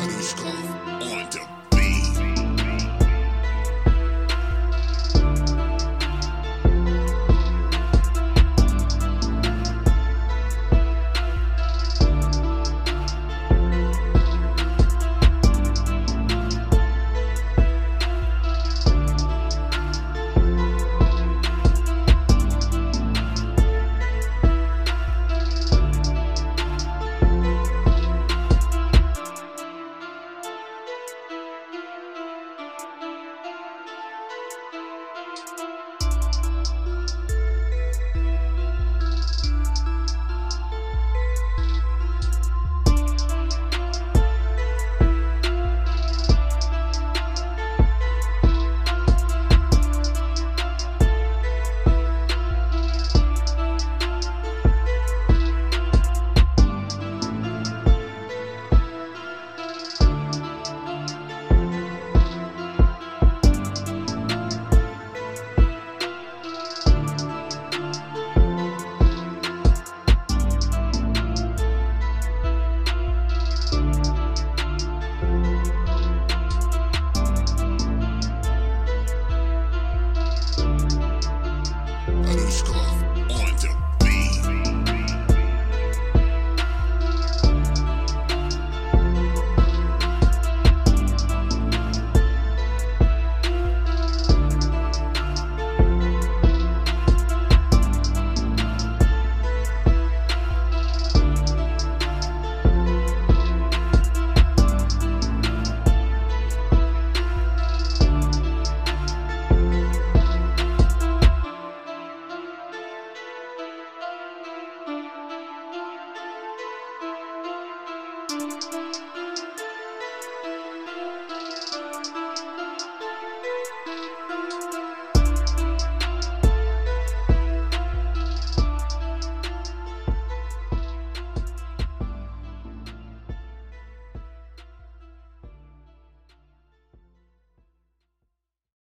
Underscore on to School. Música